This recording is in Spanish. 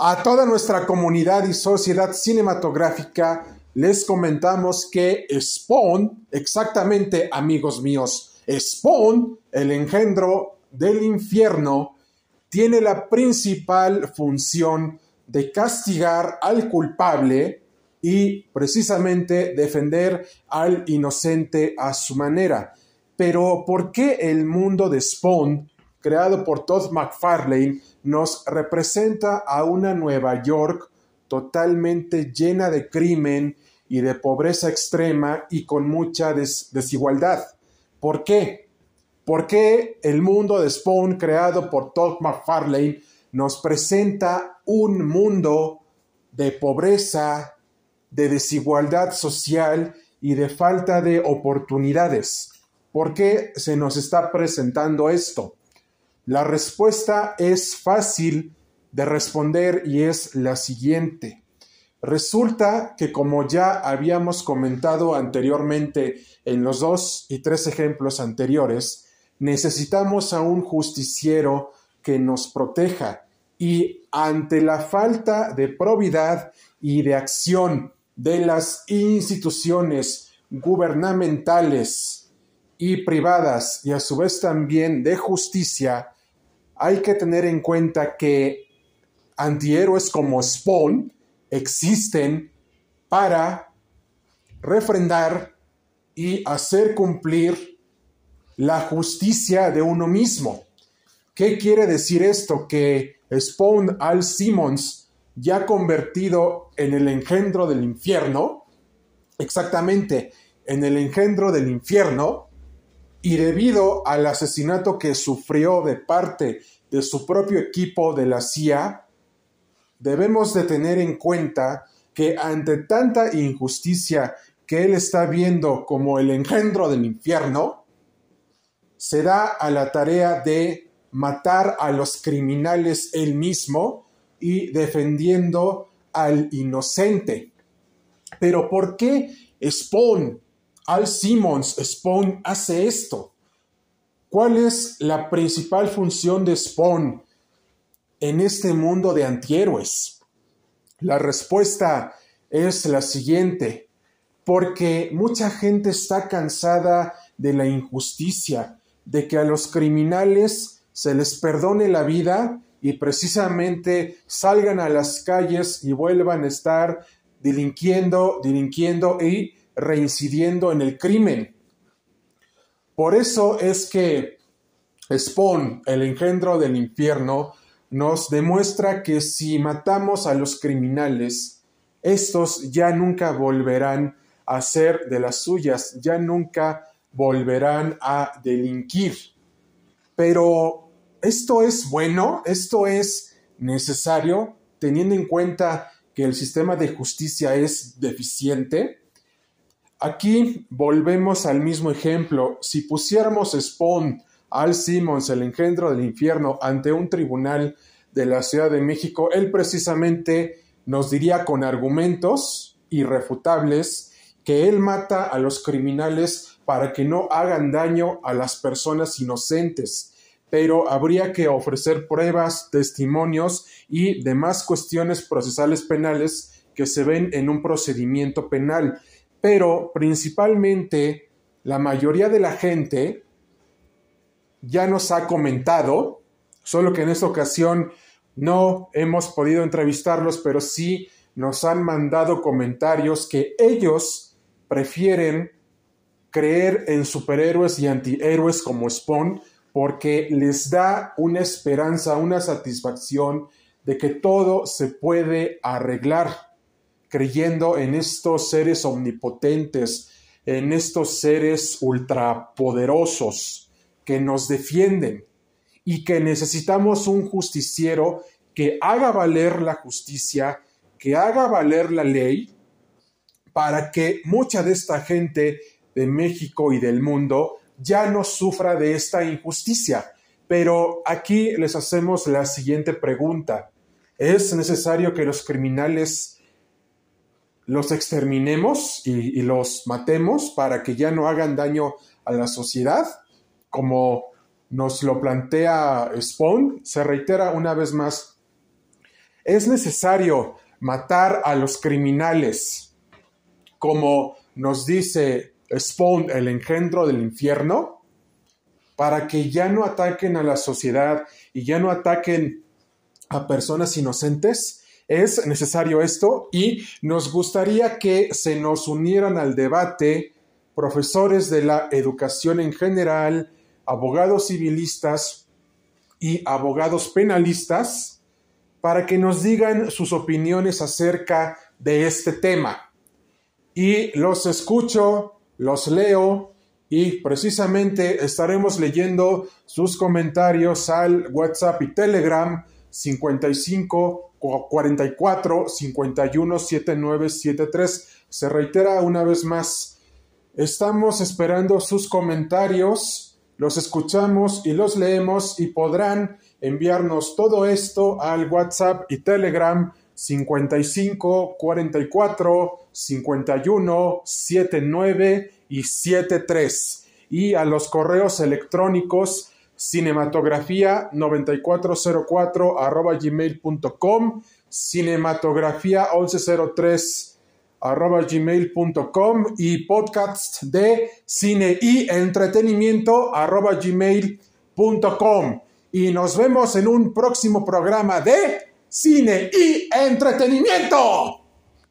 A toda nuestra comunidad y sociedad cinematográfica les comentamos que Spawn, exactamente amigos míos, Spawn, el engendro del infierno, tiene la principal función de castigar al culpable y precisamente defender al inocente a su manera. Pero ¿por qué el mundo de Spawn, creado por Todd McFarlane, nos representa a una Nueva York totalmente llena de crimen y de pobreza extrema y con mucha desigualdad? ¿Por qué? ¿Por qué el mundo de Spawn, creado por Todd McFarlane, nos presenta un mundo de pobreza, de desigualdad social y de falta de oportunidades. ¿Por qué se nos está presentando esto? La respuesta es fácil de responder y es la siguiente. Resulta que como ya habíamos comentado anteriormente en los dos y tres ejemplos anteriores, necesitamos a un justiciero que nos proteja y ante la falta de probidad y de acción de las instituciones gubernamentales y privadas y a su vez también de justicia, hay que tener en cuenta que antihéroes como Spawn existen para refrendar y hacer cumplir la justicia de uno mismo. ¿Qué quiere decir esto? Que Spawn Al Simmons ya convertido en el engendro del infierno, exactamente en el engendro del infierno, y debido al asesinato que sufrió de parte de su propio equipo de la CIA, debemos de tener en cuenta que ante tanta injusticia que él está viendo como el engendro del infierno, se da a la tarea de matar a los criminales él mismo y defendiendo al inocente. Pero ¿por qué Spawn, Al Simmons, Spawn hace esto? ¿Cuál es la principal función de Spawn en este mundo de antihéroes? La respuesta es la siguiente, porque mucha gente está cansada de la injusticia, de que a los criminales se les perdone la vida y precisamente salgan a las calles y vuelvan a estar delinquiendo, delinquiendo y reincidiendo en el crimen. Por eso es que Spawn, el engendro del infierno, nos demuestra que si matamos a los criminales, estos ya nunca volverán a ser de las suyas, ya nunca volverán a delinquir. Pero esto es bueno, esto es necesario, teniendo en cuenta que el sistema de justicia es deficiente. Aquí volvemos al mismo ejemplo. Si pusiéramos Spawn, Al Simmons, el engendro del infierno, ante un tribunal de la Ciudad de México, él precisamente nos diría con argumentos irrefutables que él mata a los criminales para que no hagan daño a las personas inocentes pero habría que ofrecer pruebas, testimonios y demás cuestiones procesales penales que se ven en un procedimiento penal. Pero principalmente la mayoría de la gente ya nos ha comentado, solo que en esta ocasión no hemos podido entrevistarlos, pero sí nos han mandado comentarios que ellos prefieren creer en superhéroes y antihéroes como Spawn porque les da una esperanza, una satisfacción de que todo se puede arreglar, creyendo en estos seres omnipotentes, en estos seres ultrapoderosos que nos defienden y que necesitamos un justiciero que haga valer la justicia, que haga valer la ley, para que mucha de esta gente de México y del mundo ya no sufra de esta injusticia. Pero aquí les hacemos la siguiente pregunta. ¿Es necesario que los criminales los exterminemos y, los matemos para que ya no hagan daño a la sociedad? Como nos lo plantea Spawn, se reitera una vez más. es necesario matar a los criminales, como nos dice Spawn, el engendro del infierno, para que ya no ataquen a la sociedad y ya no ataquen a personas inocentes. Es necesario esto y nos gustaría que se nos unieran al debate profesores de la educación en general, abogados civilistas y abogados penalistas, para que nos digan sus opiniones acerca de este tema. Y los escucho, los leo y precisamente estaremos leyendo sus comentarios al WhatsApp y Telegram 55 44 51 79 73. Se reitera una vez más, estamos esperando sus comentarios, los escuchamos y los leemos y podrán enviarnos todo esto al WhatsApp y Telegram 55 44 51 79 y 73 y a los correos electrónicos cinematografía 9404 arroba gmail.com cinematografía 1103 arroba gmail.com y podcast de cine y entretenimiento arroba gmail.com y nos vemos en un próximo programa de cine y entretenimiento.